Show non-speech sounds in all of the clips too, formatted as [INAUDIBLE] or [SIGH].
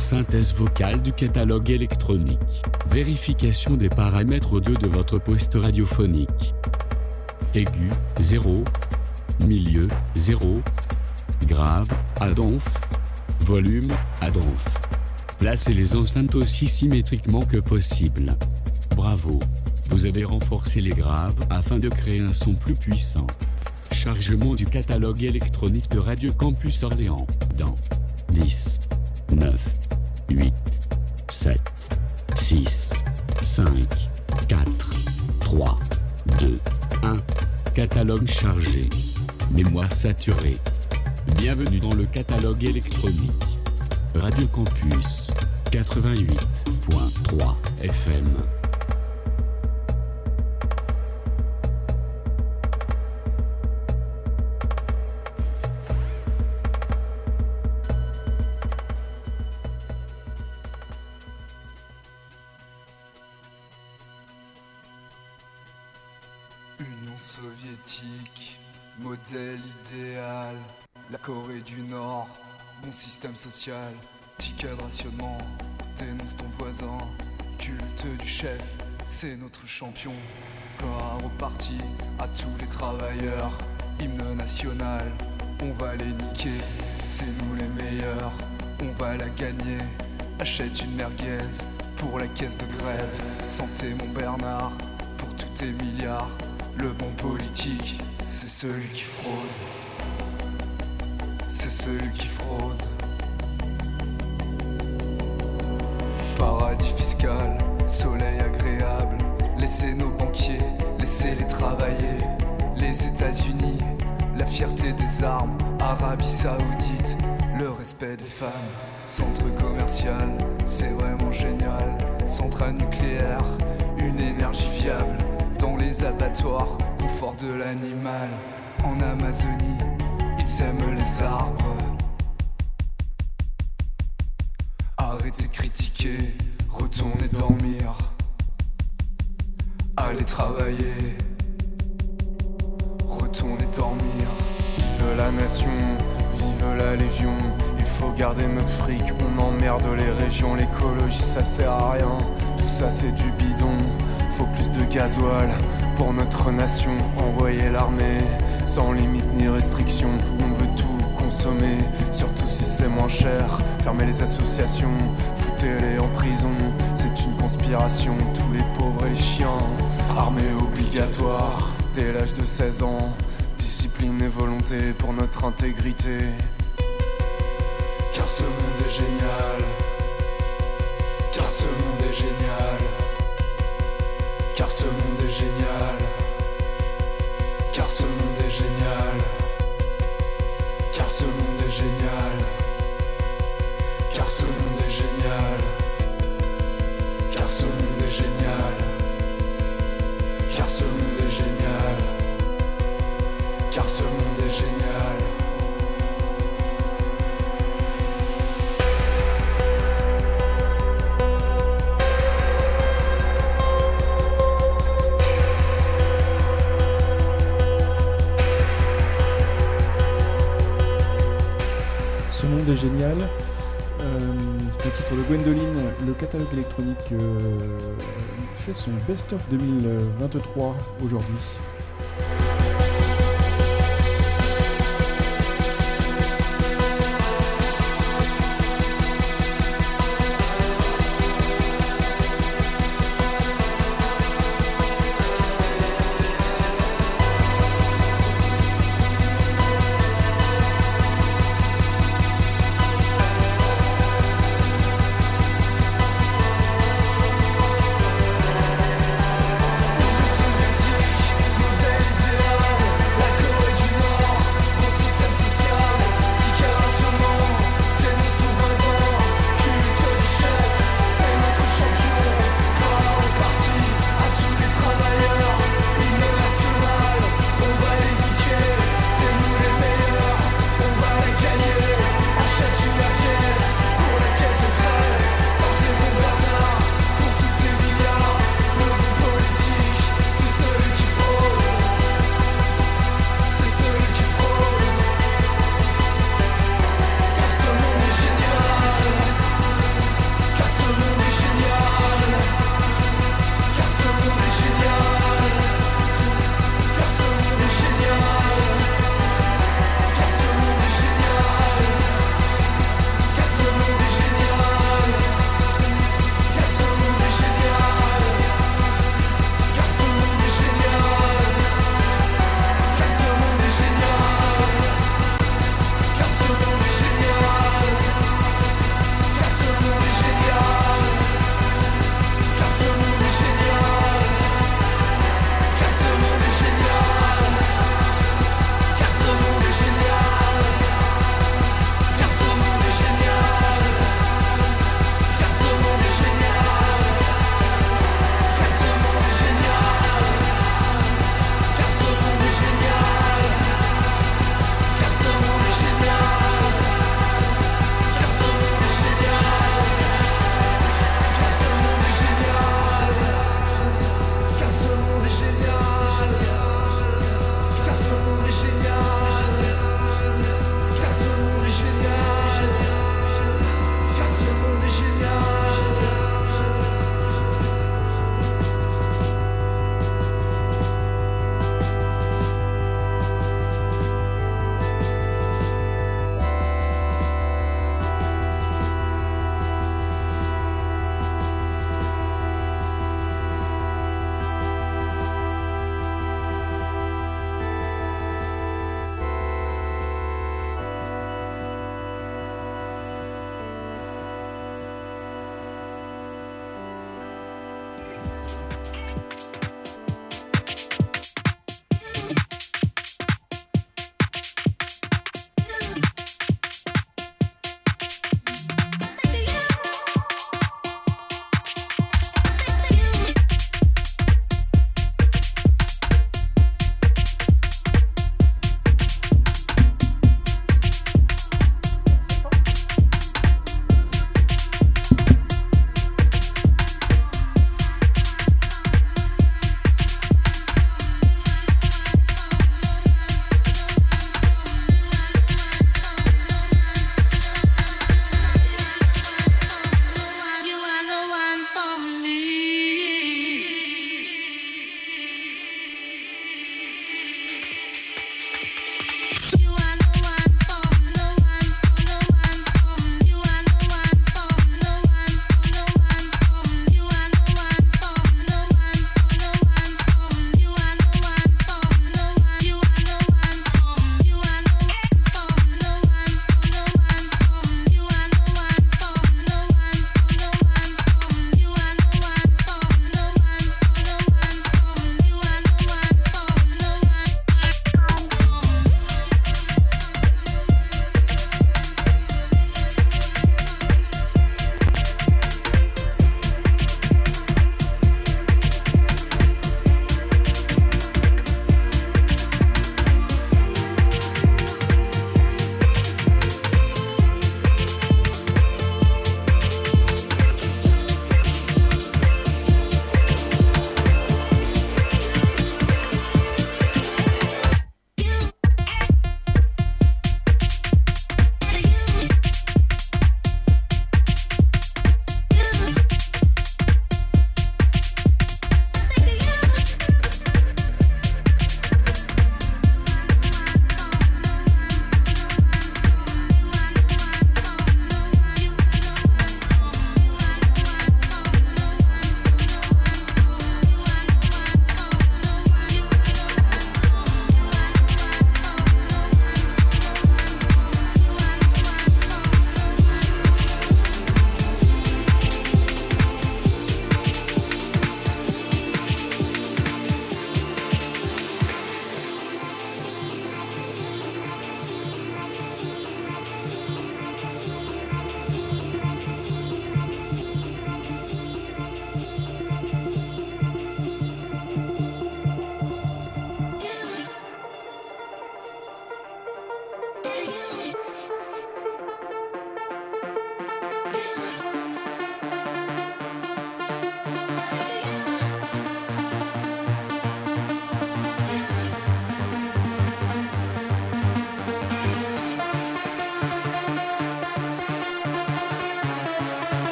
Synthèse vocale du catalogue électronique. Vérification des paramètres audio de votre poste radiophonique. Aigu, 0. Milieu, 0. Grave, à donf. Volume, à donf. Placez les enceintes aussi symétriquement que possible. Bravo. Vous avez renforcé les graves afin de créer un son plus puissant. Chargement du catalogue électronique de Radio Campus Orléans dans 10, 9, 8, 7, 6, 5, 4, 3, 2, 1. Catalogue chargé. Mémoire saturée. Bienvenue dans le catalogue électronique. Radio Campus 88.3 FM. Système social. Ticket de rationnement, dénonce ton voisin. Culte du chef, c'est notre champion. Gloire au parti, à tous les travailleurs. Hymne national, on va les niquer. C'est nous les meilleurs, on va la gagner. Achète une merguez pour la caisse de grève. Santé mon Bernard, pour tous tes milliards. Le bon politique, c'est celui qui fraude. C'est celui qui fraude. Paradis fiscal, soleil agréable. Laissez nos banquiers, laissez-les travailler. Les États-Unis, la fierté des armes. Arabie Saoudite, le respect des femmes. Centre commercial, c'est vraiment génial. Centrale nucléaire, une énergie fiable. Dans les abattoirs, confort de l'animal. En Amazonie, ils aiment les arbres. Arrêtez de critiquer, retournez dormir. Allez travailler, retournez dormir. Vive la nation, vive la légion. Il faut garder notre fric, on emmerde les régions. L'écologie ça sert à rien, tout ça c'est du bidon. Faut plus de gasoil pour notre nation. Envoyer l'armée sans limite ni restriction. On surtout si c'est moins cher. Fermer les associations, foutez-les en prison. C'est une conspiration, tous les pauvres et les chiens. Armée obligatoire dès l'âge de 16 ans. Discipline et volonté pour notre intégrité. Car ce monde est génial. Car ce monde est génial. Car ce monde est génial. Car ce monde est génial. Car ce monde est génial. Car ce monde est génial. Car ce monde est génial. Car ce monde est génial. Car ce monde est génial. Génial. Euh, c'est un titre de Gwendoline. Le catalogue électronique euh, fait son best-of 2023 aujourd'hui.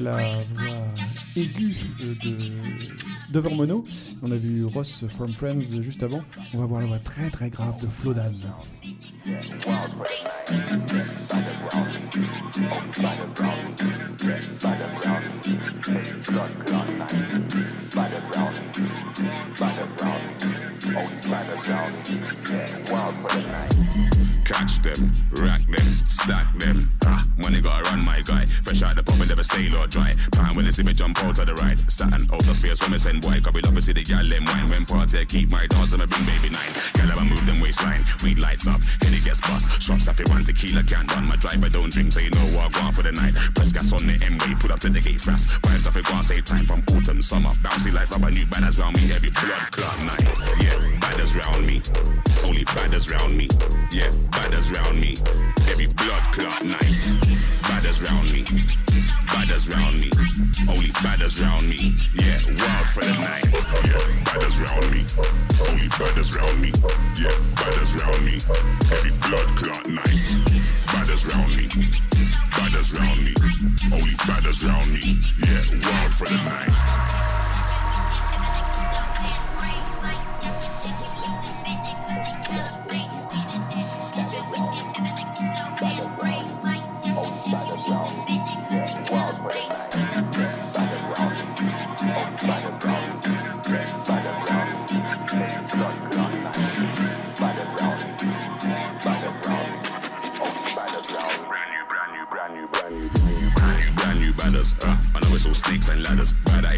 La voix aiguë de Mono. On a vu Ross from Friends juste avant. On va voir la voix très très grave de Flodan. My driver don't drink, so you know what I on for the night. Press gas on the M-way, put up to the gate fast. On, say time from autumn, summer. Bouncy like rubber, new banners round me. Every blood clot night. Yeah, badders round me. Only badders round me. Yeah, badders round me. Every blood clot night. Badders round me. Badders round me. Only badders round me. Yeah, wild for the night. Yeah, badders round me. Only badders round me. Yeah, badders round me. Every blood clot night. Badders round me. Badders round me. Only badders round me. Yeah, wild for the night.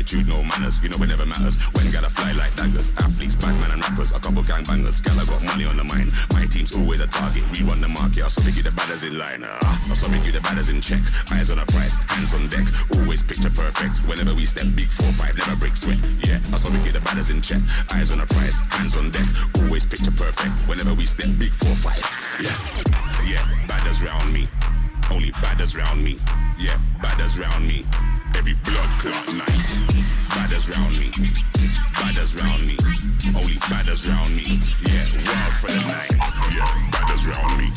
Attitude, no manners. You know it never matters. When gotta fly like daggers. Athletes, Batman and rappers, a couple gang bangers. Gala got money on the mind. My team's always a target. We run the market. I saw me get the batters in line. Uh, I saw me get the batters in check. Eyes on the price, hands on deck. Always picture perfect. Whenever we step, big four five, never break sweat. Yeah, I saw me get the batters in check. Eyes on the price, hands on deck. Always picture perfect. Whenever we step, big four five. Yeah, yeah, batters round me. Only badders round me. Yeah, badders round me. Every blood clot night. Badders round me. Badders round me. Only badders round me. Yeah, wild for the night. Yeah, badders round me.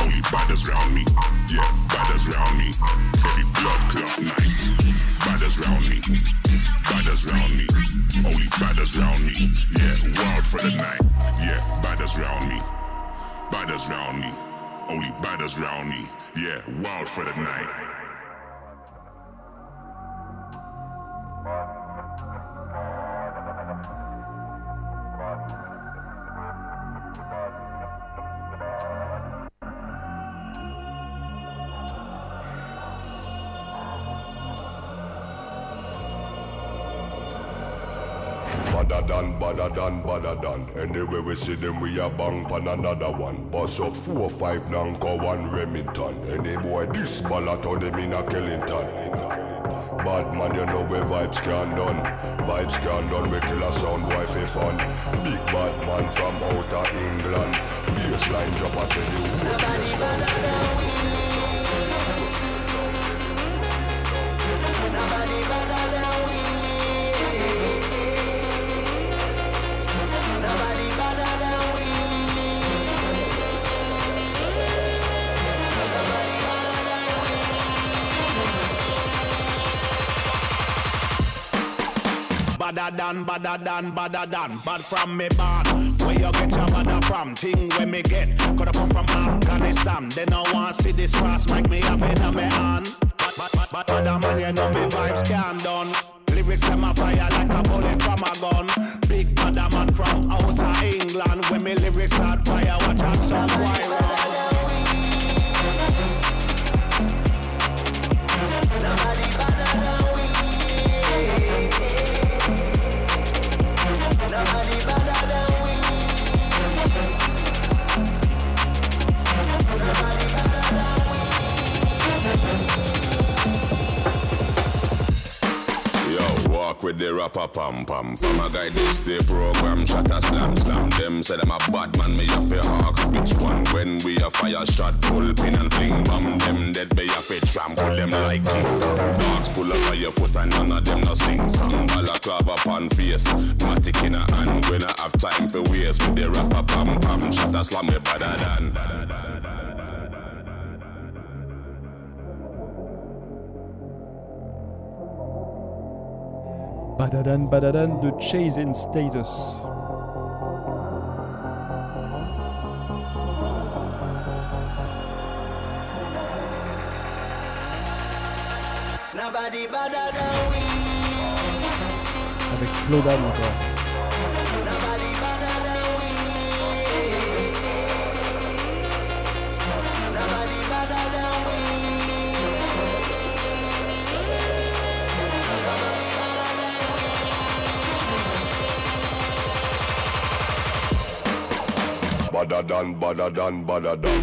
Only badders round me. Yeah, badders round me. Every blood clot night. Badders round me. Badders round me. Only badders round me. Yeah, wild for the night. Yeah, badders round me. Badders round me. Only badders round me. Yeah, wild for the night. Badder than, badder than, badder than. Anyway we see them, we a bang pan another one. Bust up four, five, Nanko, one Remington. Any boy this ballot on them in a Kellington. Bad man, you know where vibes can done. Vibes can done, we kill a sound boy for fun. Big bad man from outer England. Bassline drop, I tell you who Badder than, badder than, badder than Bad from me bad. Where you get your badder from? Thing where me get. Coulda come from Afghanistan. They no want see this cross Make me have it on me hand. But, but, but, but other man you know me vibes can done. Lyrics them a fire like a bullet from a gun. Big badder man from outer England. When me lyrics start fire Watch a song why walk with the rapper pam pam. From a guy this day program, shot a slam slam. Them say them a bad man, me a fi hawks. Which one? When we a fire shot, pull pin and fling bomb. Them dead be a fi trample them like king. Dogs pull up on your foot and none of them no sing song. Balaclava upon face, matic in a hand. When I have time for waste with the rapper pam pam. Shot a slam me better than. Badadan Badadan de Chase and Status. Avec Flodan encore. Bada dan, bada dan, bada dan.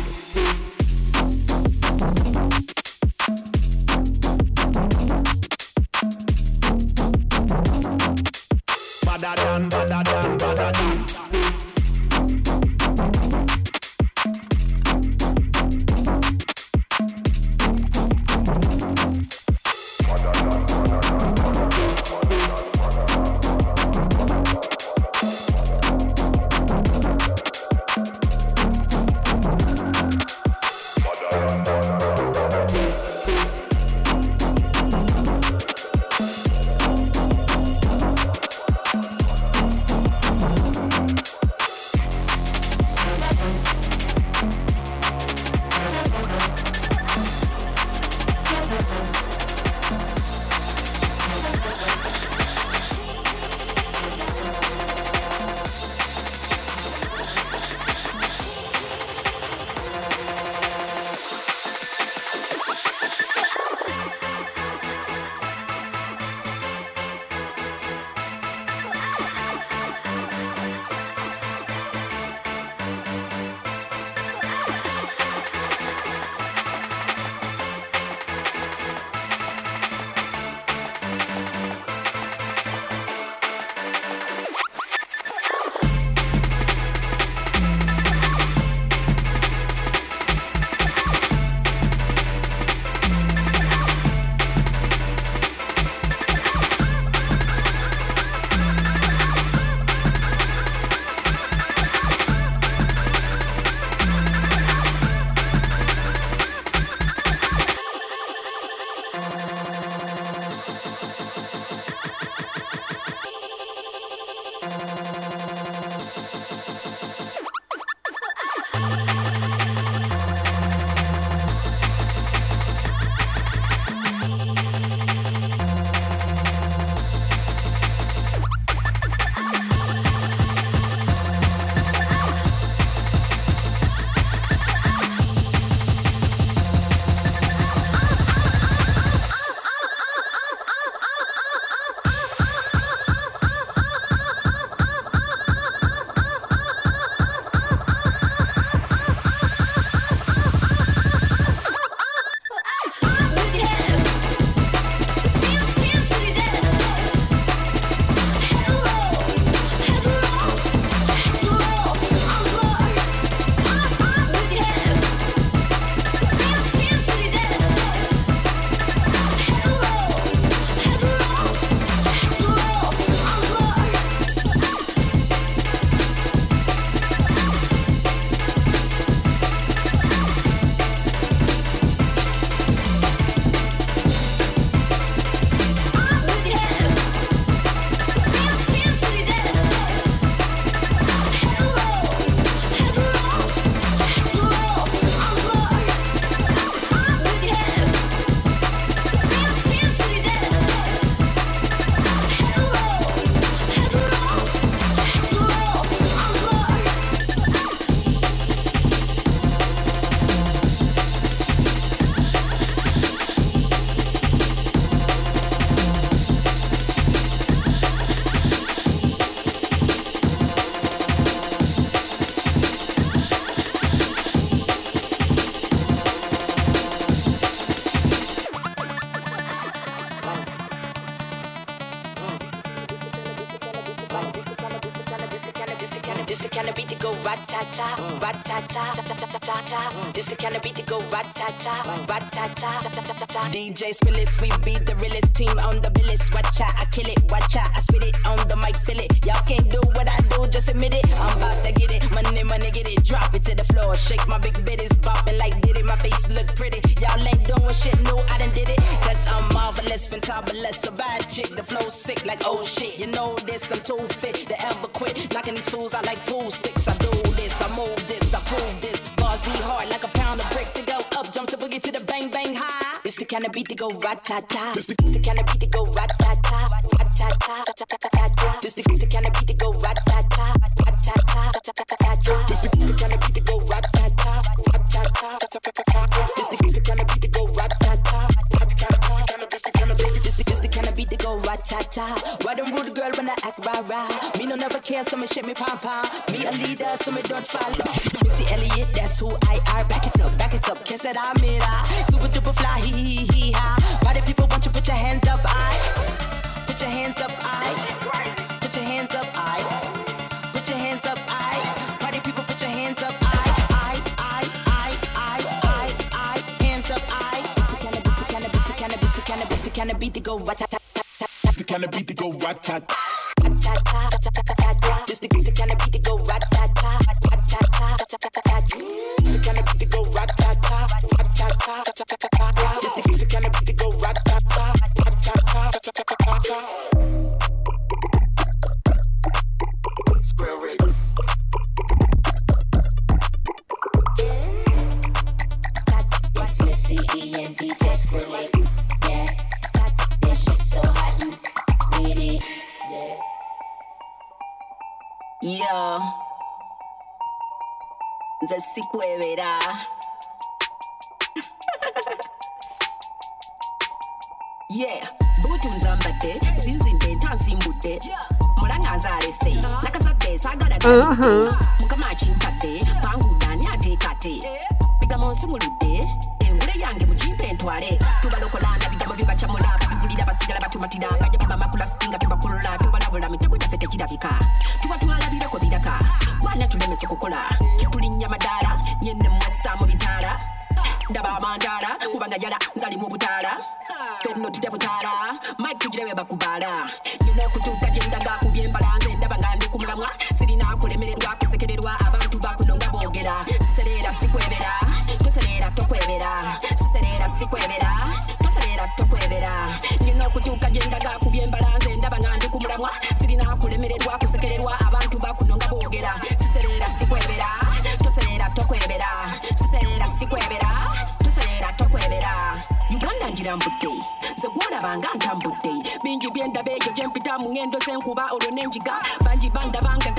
DJ Spillis, we be the realest team on the billis. Watch out, I kill it, watch out, I spit it on the mic, fill it. Y'all can't do what I do, just admit it. I'm about to get it, money, money, get it, drop it to the floor. Shake my big bitties, bopping like did it. My face look pretty, y'all ain't doing shit, no, I done did it. Cause I'm marvelous, fantabulous, a bad chick. The flow sick like oh shit, you know this, I'm too fit to ever quit. Knocking these fools, I like to go ratata. This the kind of beat to go ratata, ratata. This the kind of to go ratata, ratata. This the kind of beat to go ratata, ratata. This the kind of beat to go ratata, ratata. This the kind of beat to go ratata. Why don't rule the girl when I act rah rah? Me no never care, so me shake me pom pom. tulabika tuba twalabira ku biraka baana tulemesa okukola tulinnya madaala nyenne mwassaamu bitaala ndaba amandaala kubanga jala nzali mu butaala fenno tulya butara. mike tugirabe bakubaala nyina kuto. senkuba olwo nenjiga. Bangi bandabanga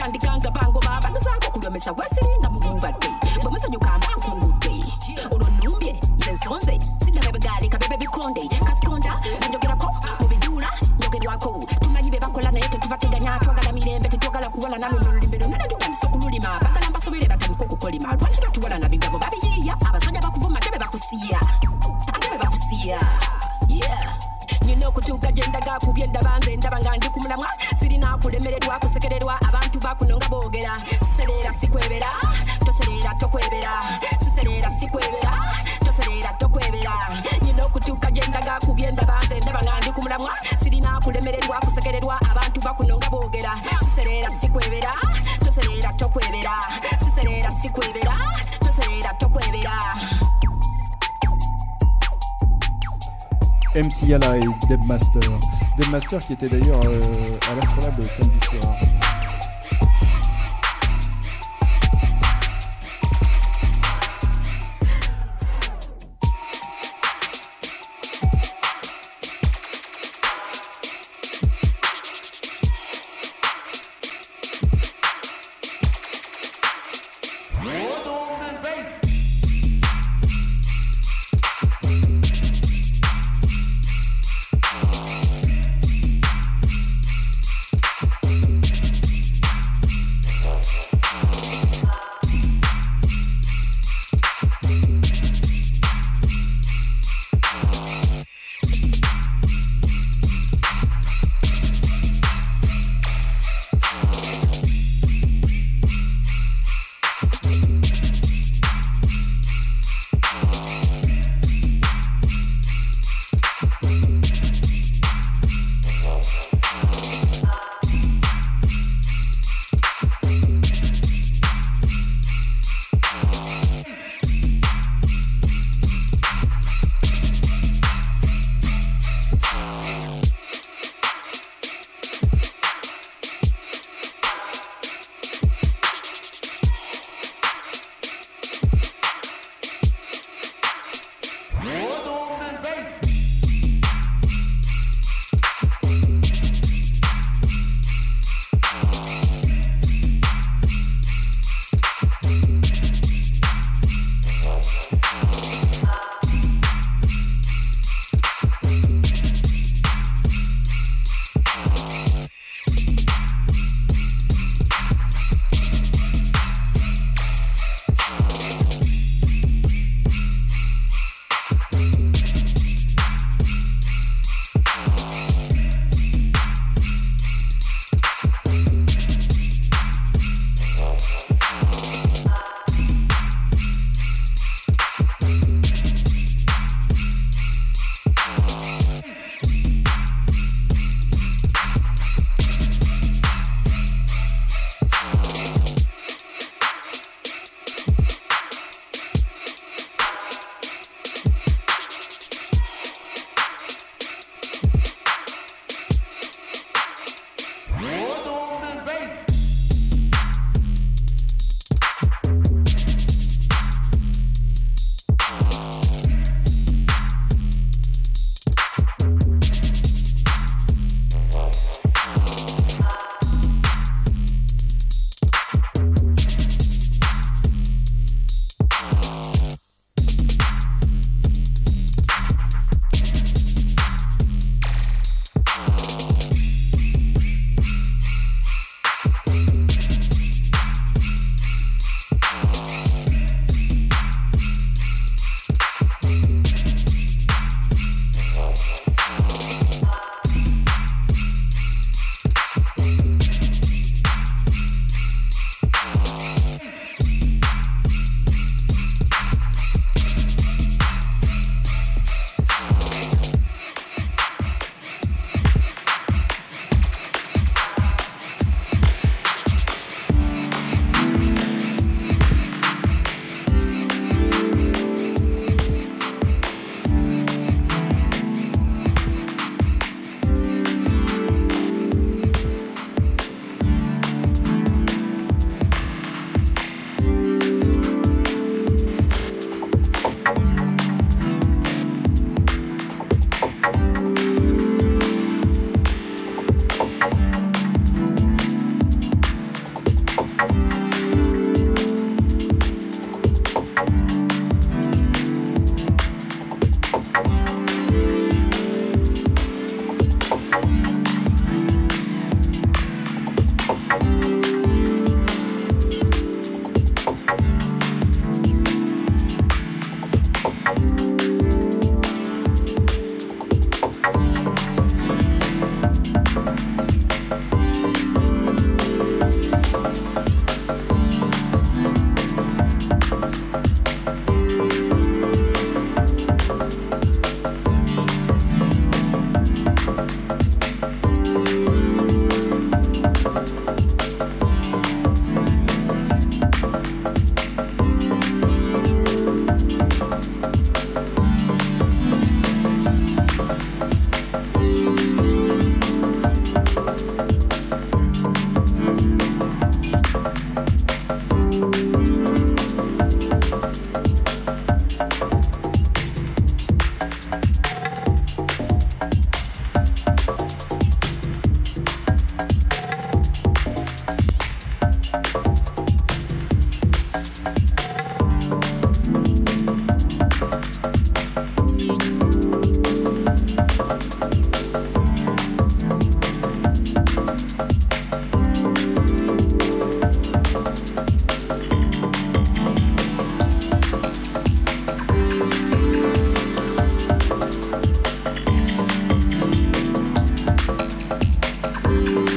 Yala et Debmaster. Debmaster qui était d'ailleurs euh, à l'Astrolabe samedi soir. you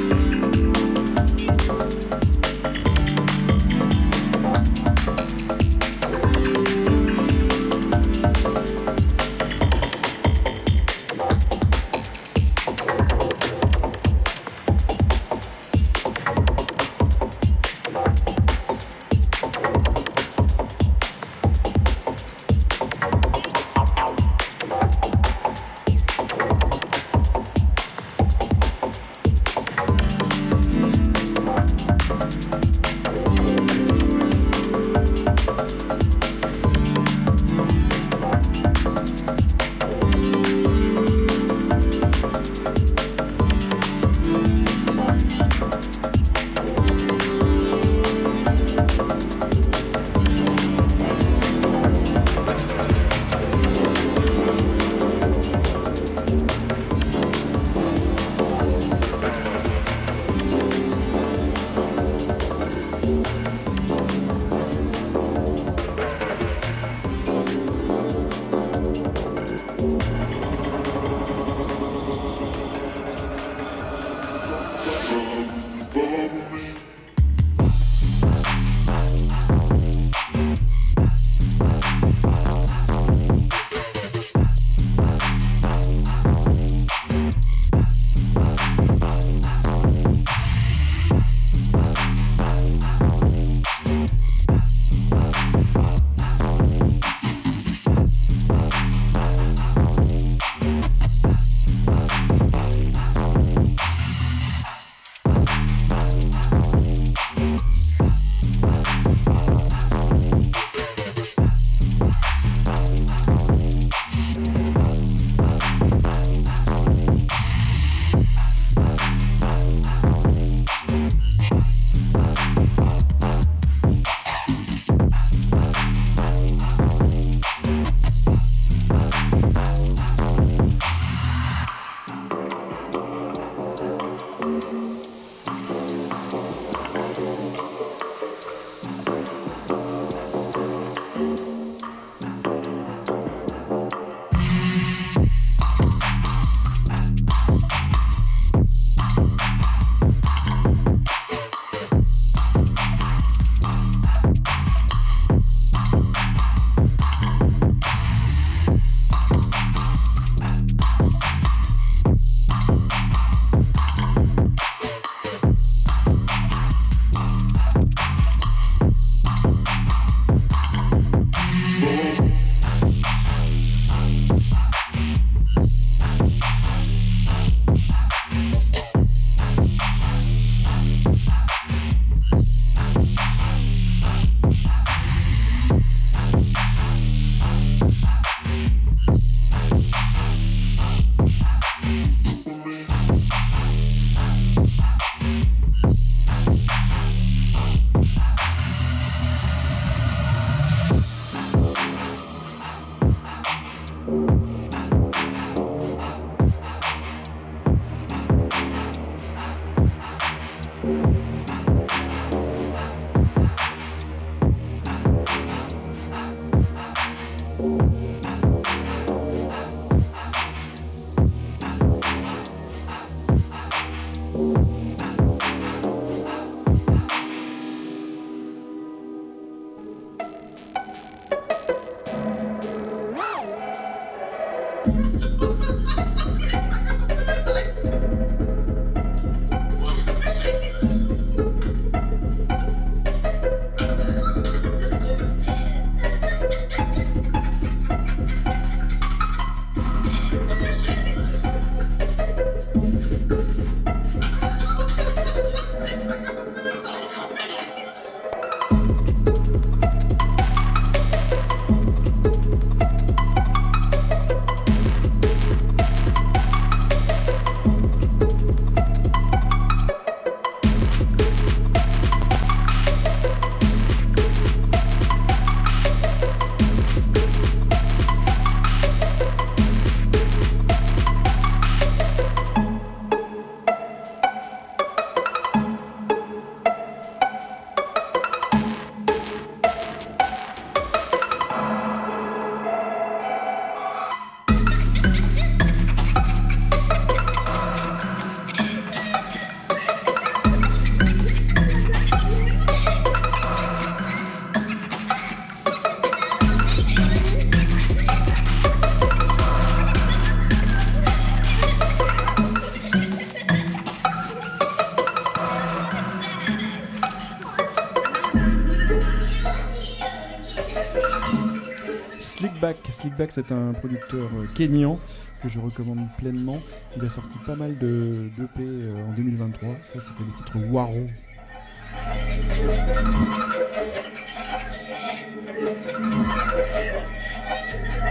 Slickback. C'est un producteur euh, kényan que je recommande pleinement. Il a sorti pas mal de d'EP euh, en 2023. Ça, c'était le titre Waro.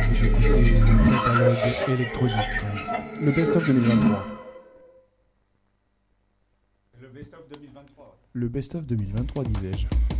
Vous écoutez le catalogue électronique. Le best-of 2023. Le best-of 2023. Le best-of 2023, disais-je.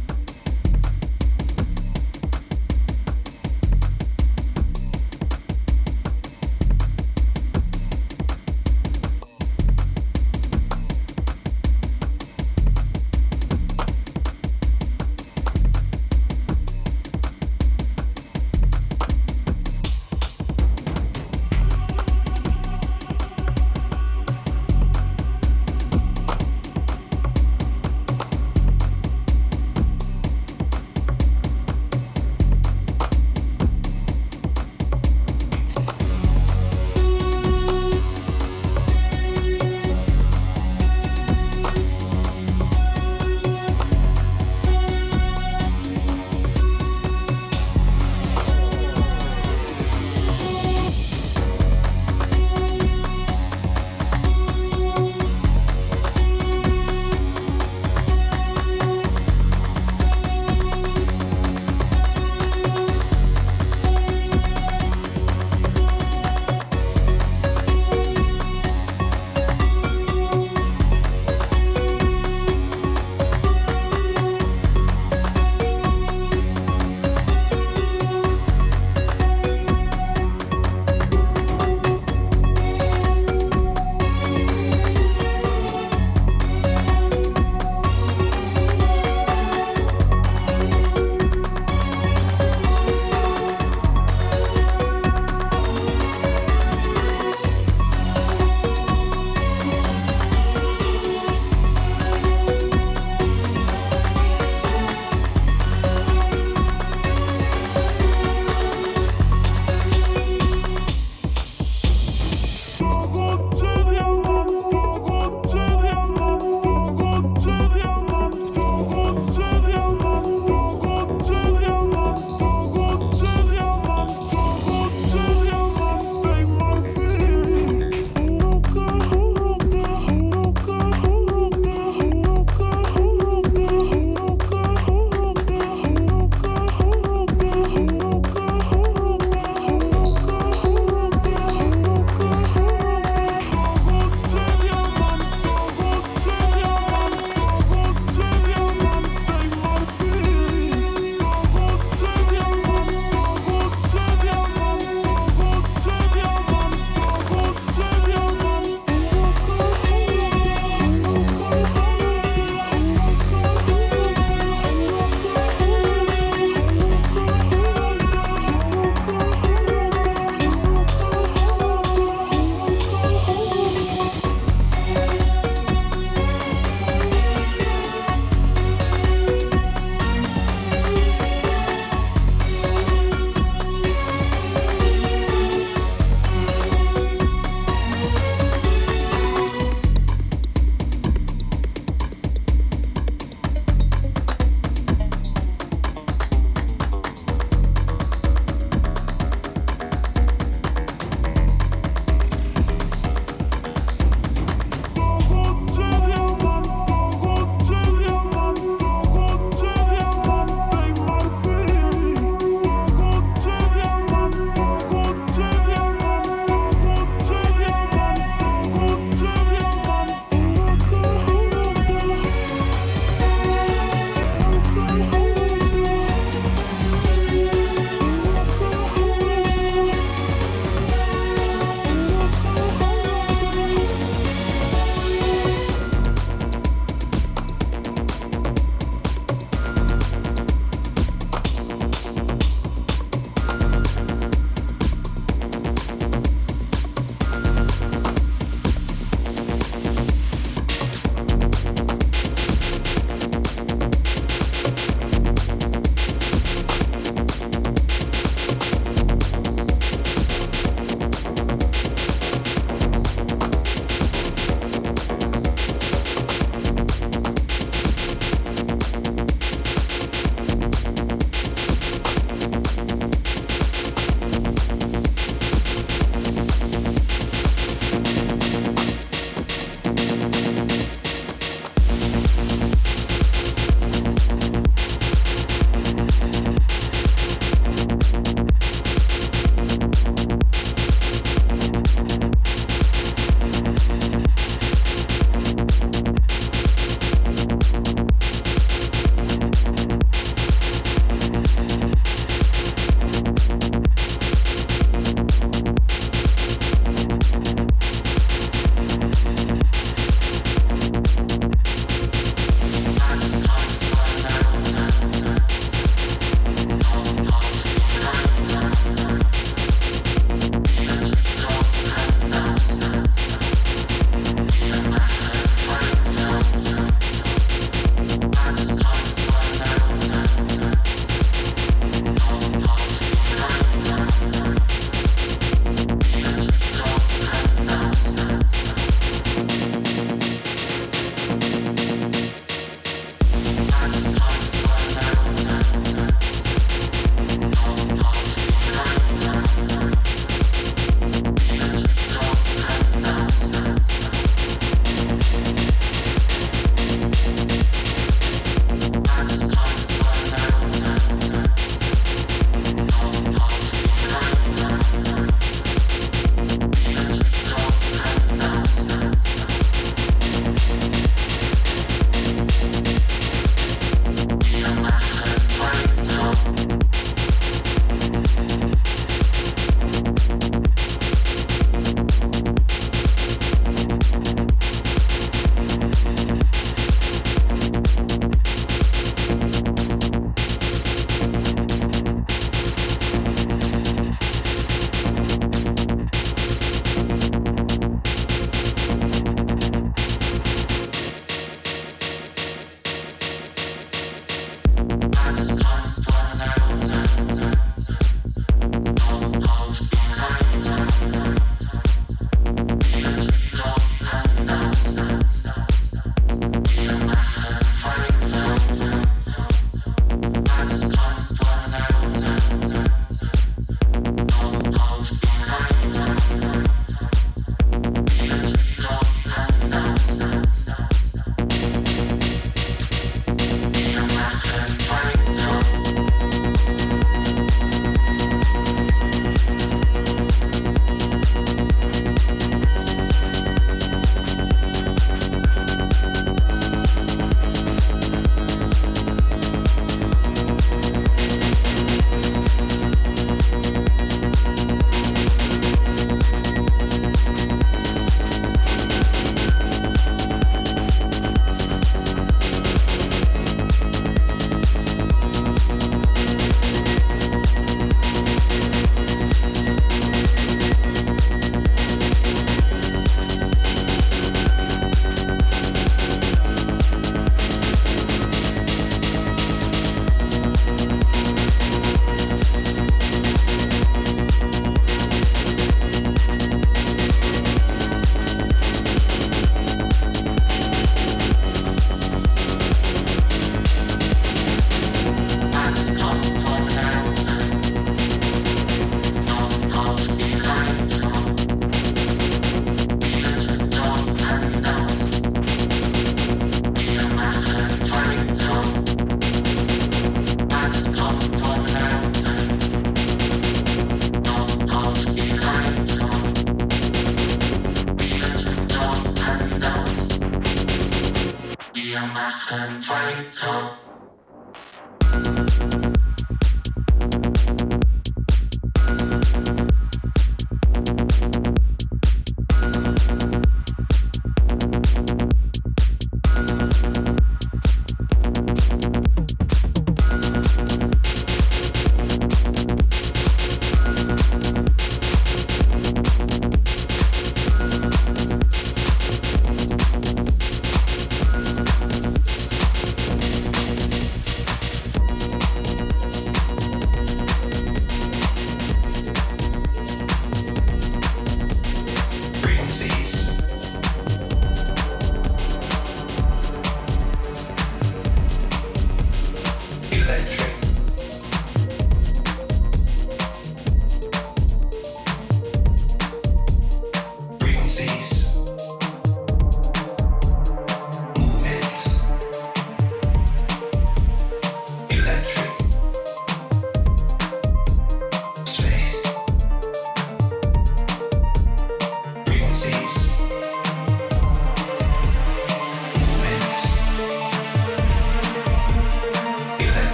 and fight.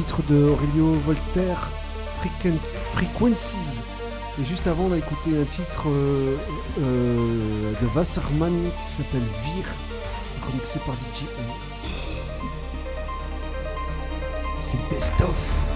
Titre de Aurelio Voltaire, Frequenc- Frequencies. Et juste avant, on a écouté un titre euh, euh, de Wasserman qui s'appelle Vir, remixé par DJ A. C'est Best of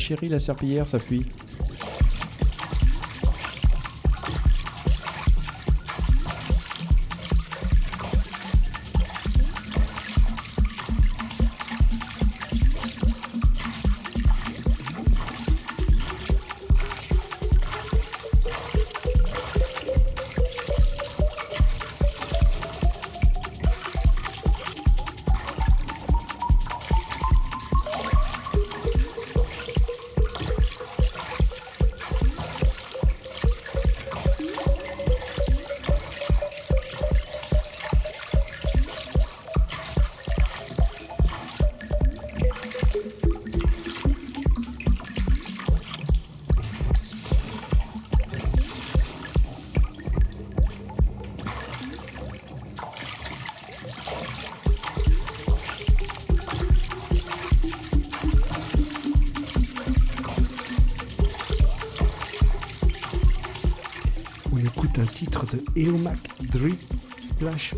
chérie, la serpillière, ça fuit.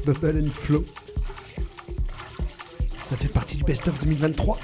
Bubble and Flow. Ça fait partie du Best of 2023.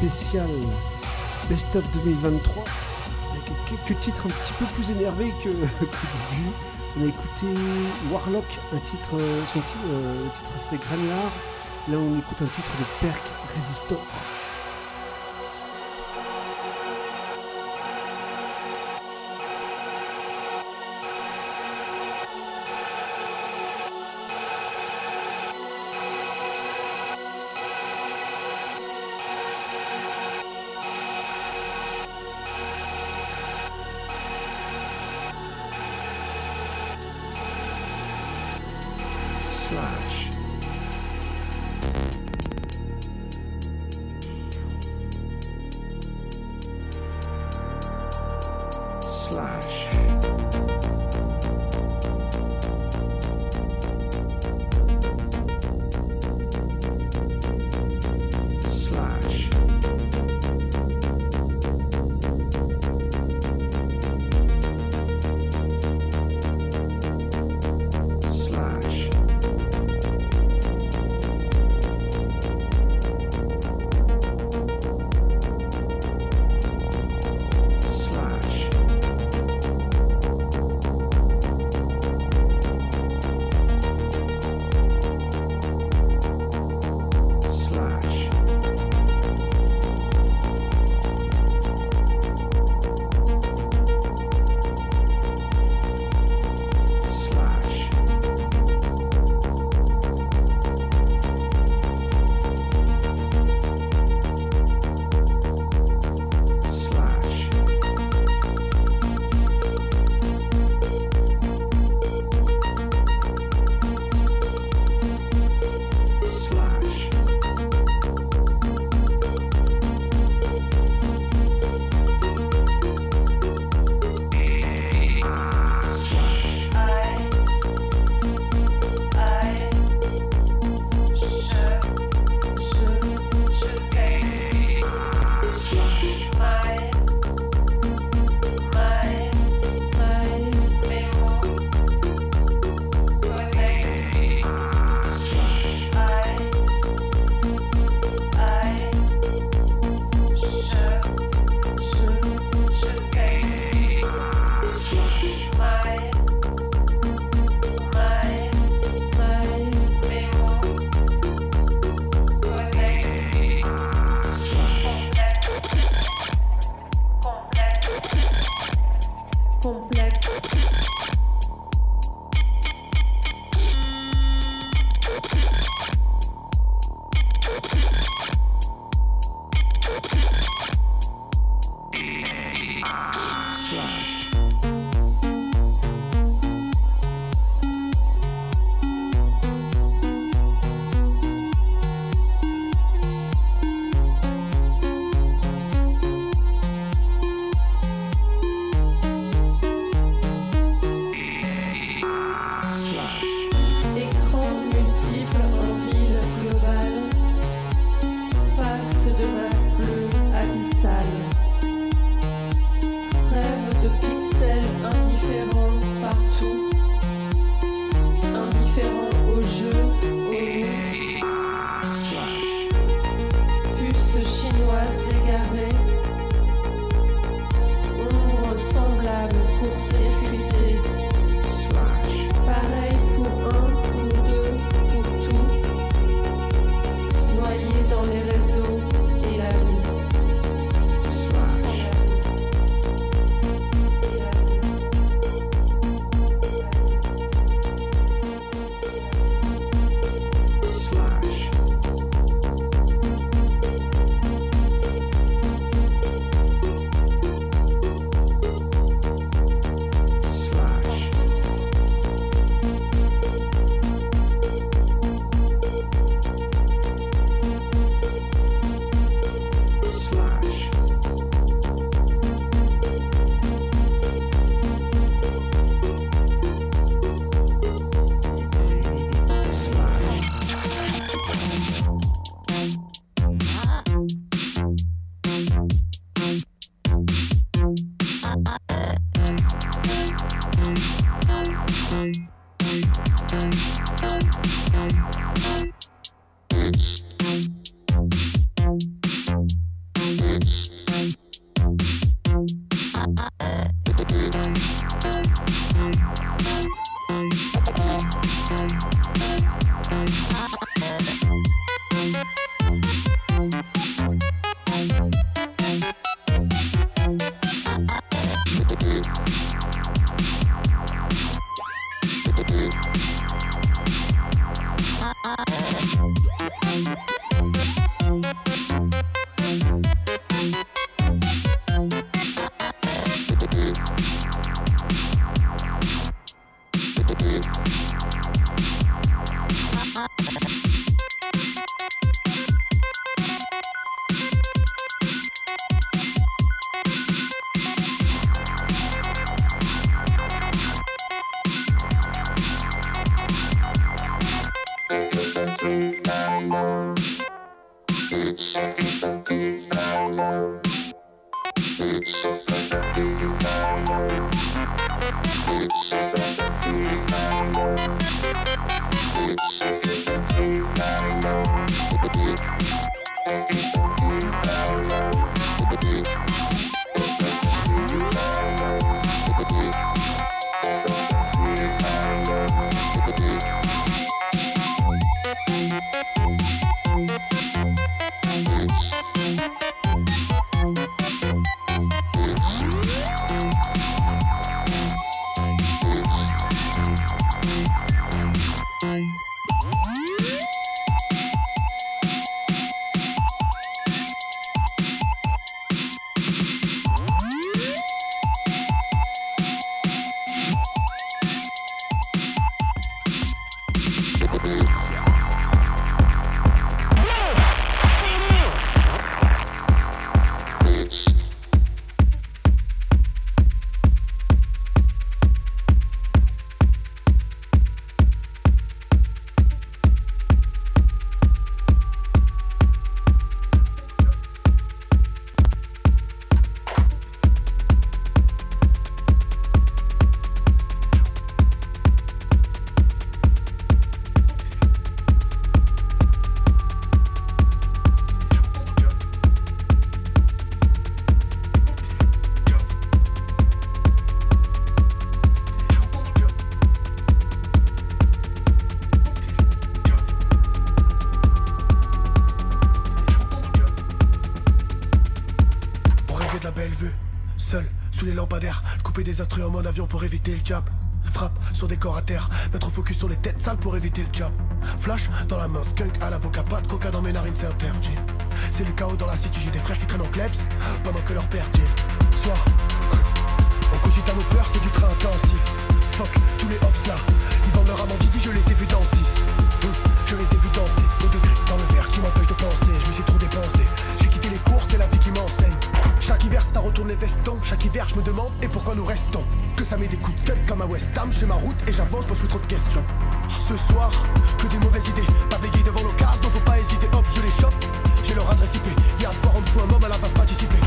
Best of 2023 avec quelques titres un petit peu plus énervés que, [LAUGHS] qu'au début. On a écouté Warlock, un titre, euh, son titre, euh, le titre c'était Granular. Là on écoute un titre de Perk Resistor. Les lampadaires, couper des instruments en mode avion pour éviter le jab. Frappe sur des corps à terre, mettre focus sur les têtes sales pour éviter le jab. Flash dans la main, skunk à la boca, pas de coca dans mes narines, c'est interdit. C'est le chaos dans la city, j'ai des frères qui traînent en plebs pendant que leur père dit Soir, on cogite à nos peurs, c'est du train intensif. Fuck tous les hops là, ils vendent leur amant Didi, je les ai vus dans 6. Je les ai vus danser, au degré dans le verre qui m'empêche de penser. Je me suis trop dépensé, j'ai quitté les cours, c'est la vie qui m'enseigne. Chaque hiver, ça retourne les vestons. Chaque hiver, je me demande et pourquoi nous restons? Que ça met des coups de cut comme à West Ham. Je fais ma route et j'avance, je pose plus trop de questions. Ce soir, que des mauvaises idées. Pas bégayer devant l'occasion, donc faut pas hésiter. Hop, je les chope. J'ai leur adresse IP. Y'a de quoi rendre fou un homme à la base participer.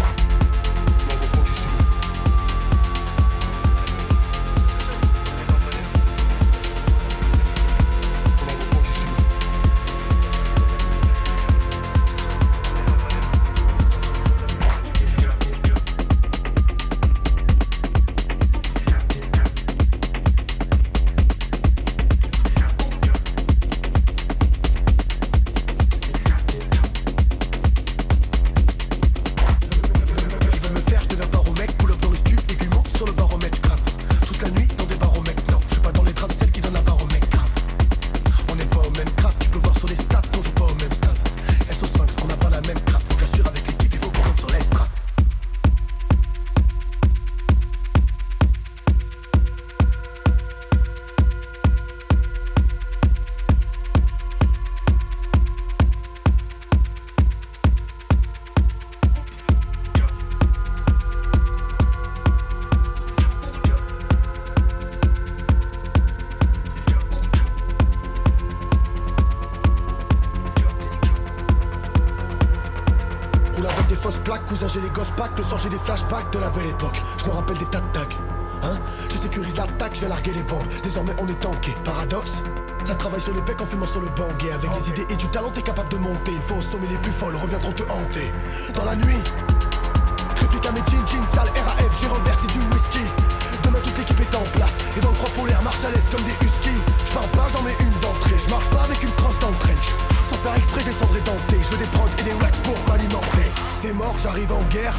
faux sommes les plus folles reviendront te hanter. Dans la nuit Réplique à mes jeans, jeans, sale RAF, j'ai renversé du whisky. Demain toute l'équipe est en place Et dans le froid polaire marche à l'aise comme des huskies. Je pas, j'en mets une d'entrée Je marche pas avec une crosse dans le trench. Sans faire exprès j'ai cendré denté Je veux des prods et des wax pour m'alimenter. C'est mort, j'arrive en guerre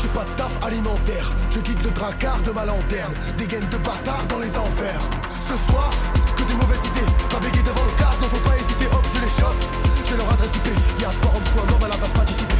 J'ai pas de taf alimentaire. Je guide le dracard de ma lanterne Des gaines de bâtard dans les enfers. Ce soir, que des mauvaises idées Pas béguer devant le casque, ne faut pas hésiter Hop, je les chope leur adresse IP. Y'a pas une fois mort, elle a pas participé.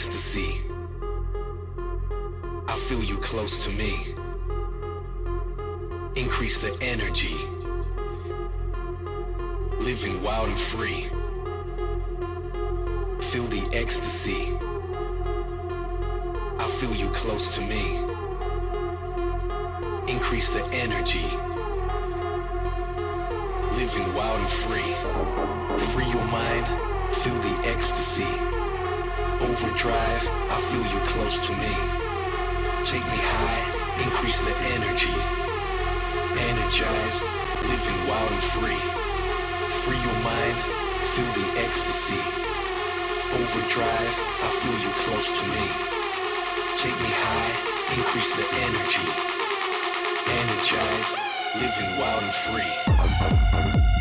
Ecstasy. I feel you close to me. Increase the energy. Living wild and free. Feel the ecstasy. I feel you close to me. Increase the energy. Living wild and free. Free your mind. Feel the ecstasy. Overdrive. I feel you close to me. Take me high. Increase the energy. Energized. Living wild and free. Free your mind. Feel the ecstasy. Overdrive. I feel you close to me. Take me high. Increase the energy. Energized. Living wild and free.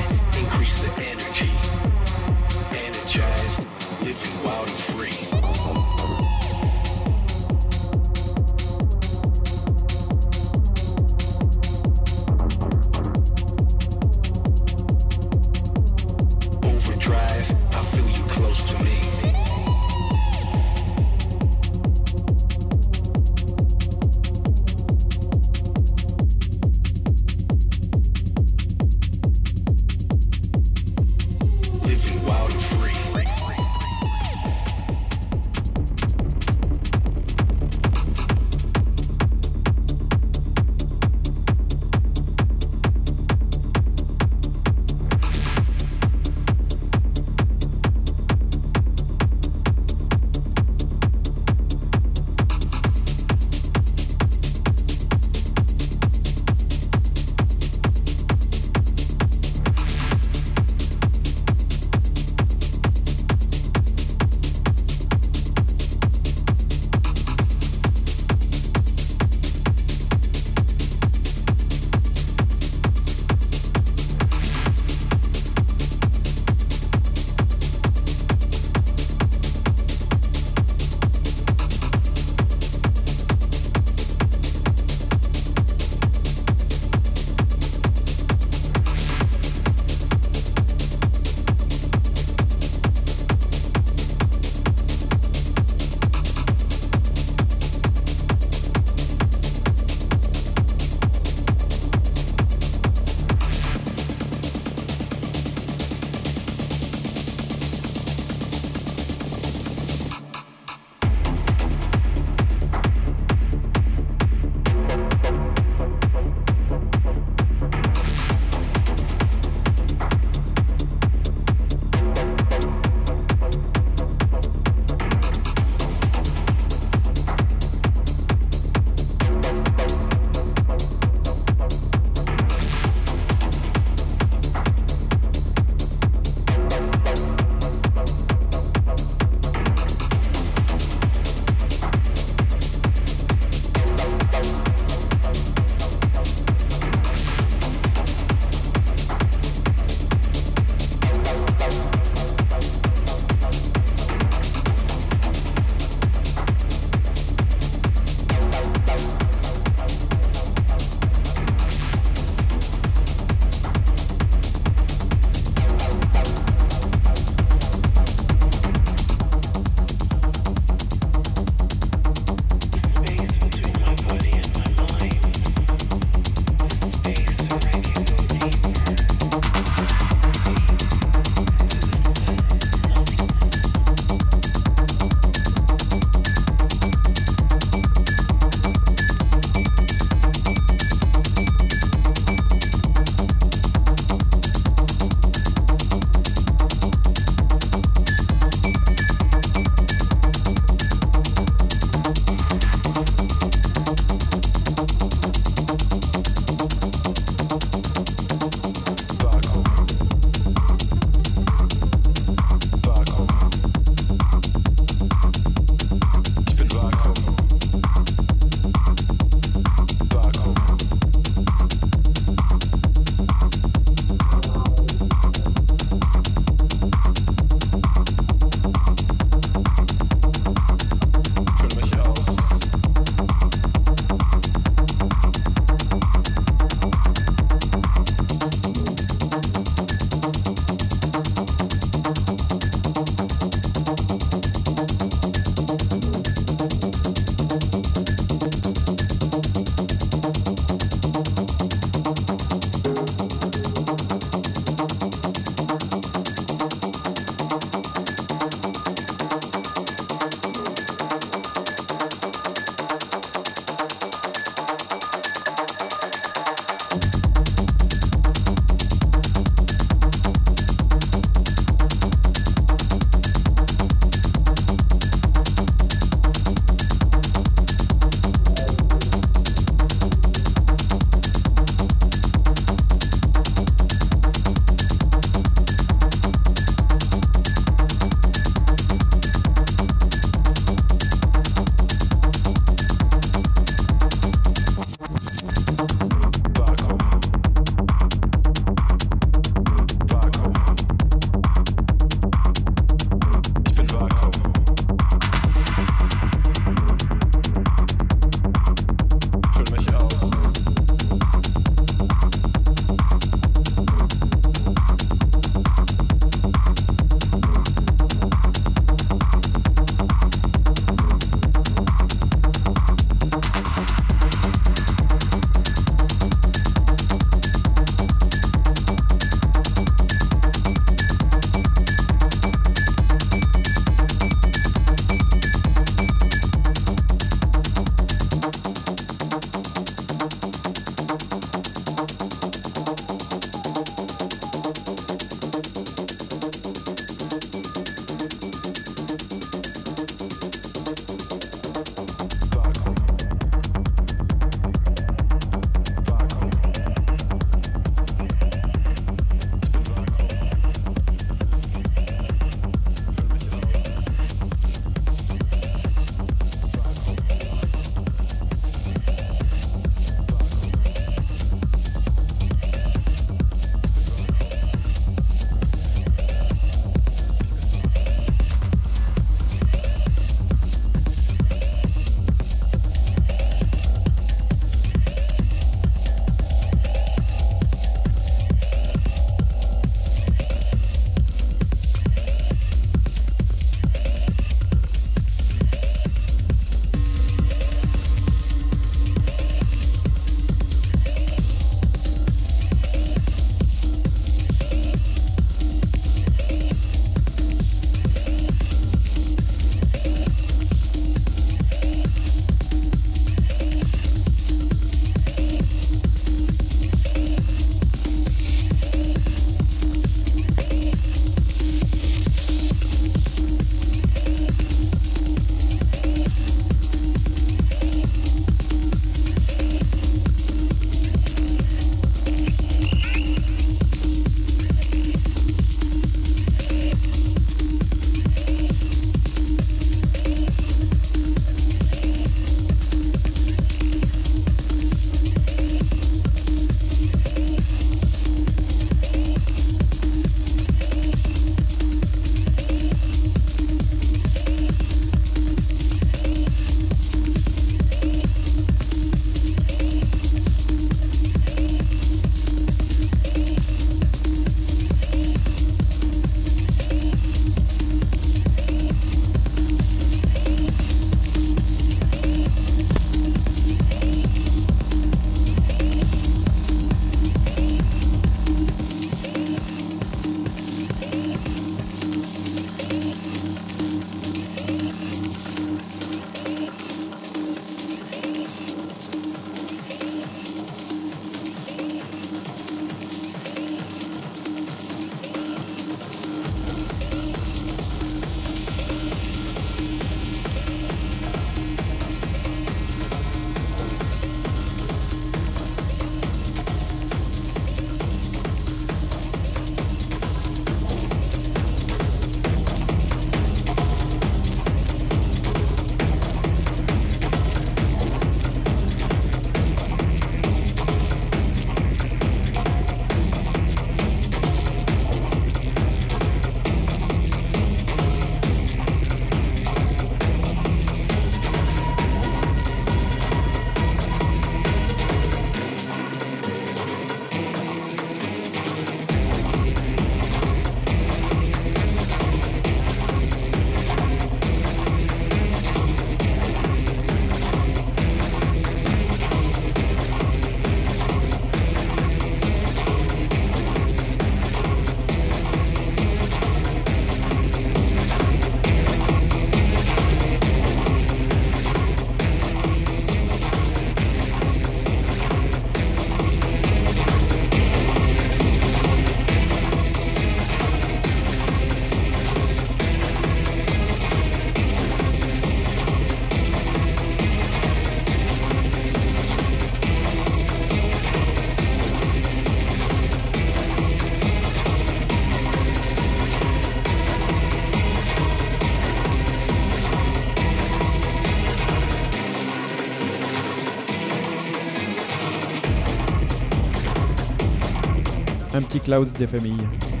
Cloud des familles.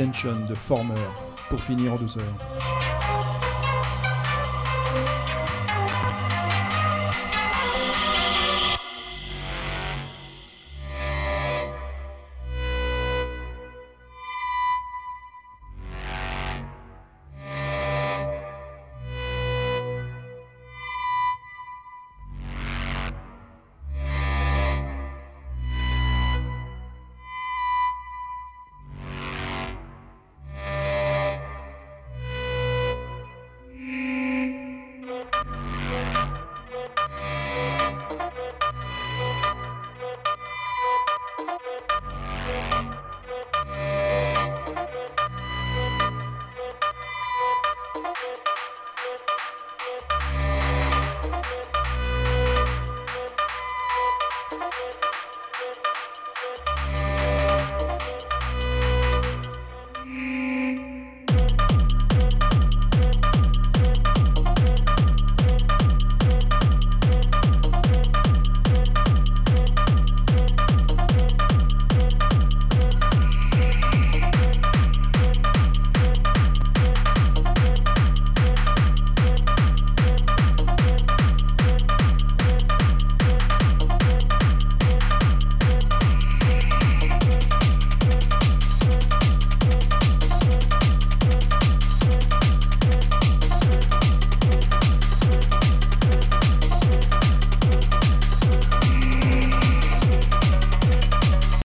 De Former, pour finir en douceur.